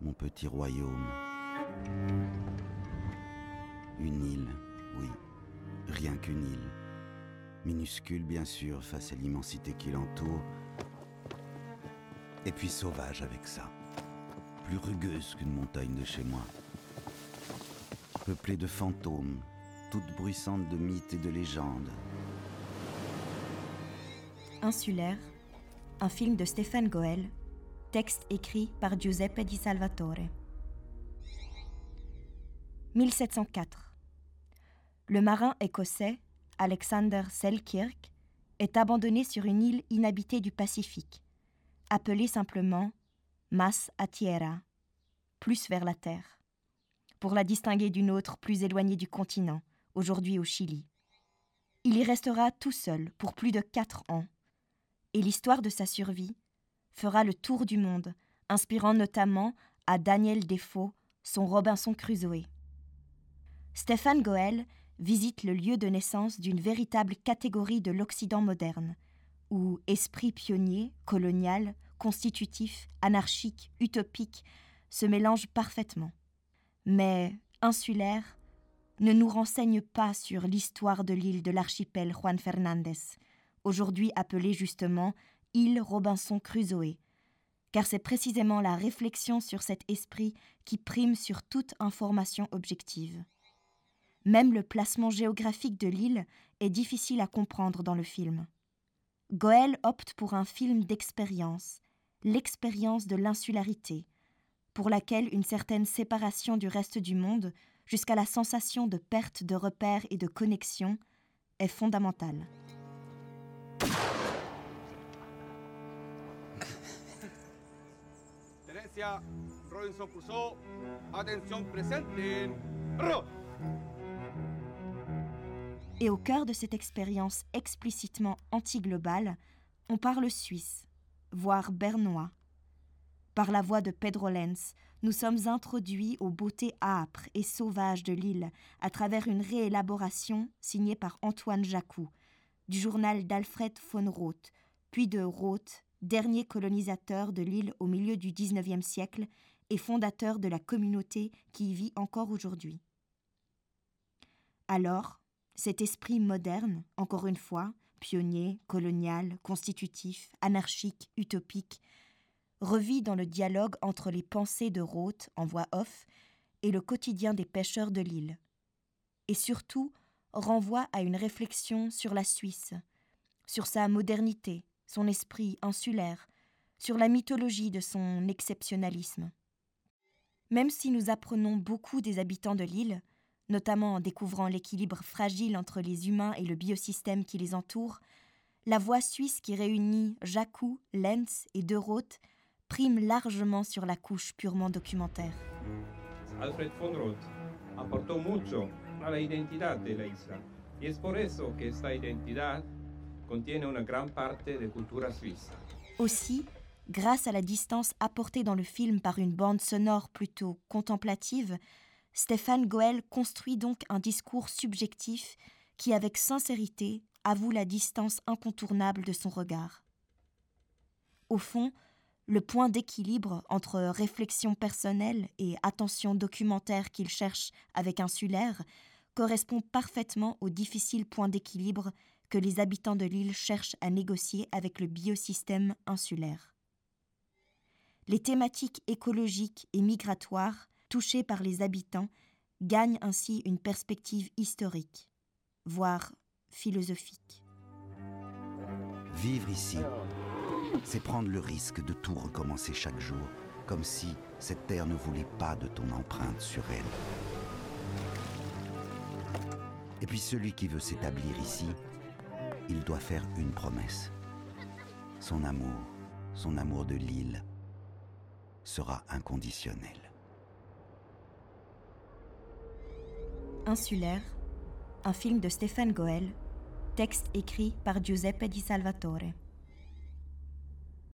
mon petit royaume. Une île, oui, rien qu'une île. Minuscule bien sûr face à l'immensité qui l'entoure. Et puis sauvage avec ça. Plus rugueuse qu'une montagne de chez moi. Peuplée de fantômes, toute bruissante de mythes et de légendes. Insulaire, un film de Stéphane Goel, texte écrit par Giuseppe Di Salvatore. 1704. Le marin écossais Alexander Selkirk est abandonné sur une île inhabitée du Pacifique, appelée simplement Mas a Tierra, plus vers la terre, pour la distinguer d'une autre plus éloignée du continent, aujourd'hui au Chili. Il y restera tout seul pour plus de quatre ans, et l'histoire de sa survie fera le tour du monde, inspirant notamment à Daniel Defoe son Robinson Crusoe. Stéphane Goel visite le lieu de naissance d'une véritable catégorie de l'Occident moderne, où esprit pionnier, colonial, constitutif, anarchique, utopique se mélangent parfaitement. Mais insulaire ne nous renseigne pas sur l'histoire de l'île de l'archipel Juan Fernandez, aujourd'hui appelée justement île Robinson Crusoe, car c'est précisément la réflexion sur cet esprit qui prime sur toute information objective. Même le placement géographique de l'île est difficile à comprendre dans le film. Goël opte pour un film d'expérience, l'expérience de l'insularité, pour laquelle une certaine séparation du reste du monde, jusqu'à la sensation de perte de repères et de connexion, est fondamentale. Et au cœur de cette expérience explicitement anti-globale, on parle suisse, voire bernois. Par la voix de Pedro Lenz, nous sommes introduits aux beautés âpres et sauvages de l'île à travers une réélaboration signée par Antoine Jacou, du journal d'Alfred von Roth, puis de Roth, dernier colonisateur de l'île au milieu du XIXe siècle et fondateur de la communauté qui y vit encore aujourd'hui. Alors, cet esprit moderne, encore une fois, pionnier, colonial, constitutif, anarchique, utopique, revit dans le dialogue entre les pensées de Roth en voix off et le quotidien des pêcheurs de l'île. Et surtout, renvoie à une réflexion sur la Suisse, sur sa modernité, son esprit insulaire, sur la mythologie de son exceptionnalisme. Même si nous apprenons beaucoup des habitants de l'île, notamment en découvrant l'équilibre fragile entre les humains et le biosystème qui les entoure, la voix suisse qui réunit Jacou, Lenz et De Roth prime largement sur la couche purement documentaire. Alfred von Roth de que contiene una gran parte de cultura suiza. Aussi, grâce à la distance apportée dans le film par une bande sonore plutôt contemplative, Stéphane Goel construit donc un discours subjectif qui, avec sincérité, avoue la distance incontournable de son regard. Au fond, le point d'équilibre entre réflexion personnelle et attention documentaire qu'il cherche avec Insulaire correspond parfaitement au difficile point d'équilibre que les habitants de l'île cherchent à négocier avec le biosystème insulaire. Les thématiques écologiques et migratoires touchés par les habitants, gagnent ainsi une perspective historique, voire philosophique. Vivre ici, c'est prendre le risque de tout recommencer chaque jour, comme si cette terre ne voulait pas de ton empreinte sur elle. Et puis celui qui veut s'établir ici, il doit faire une promesse. Son amour, son amour de l'île, sera inconditionnel. Insulaire, un film de Stéphane Goel, texte écrit par Giuseppe Di Salvatore.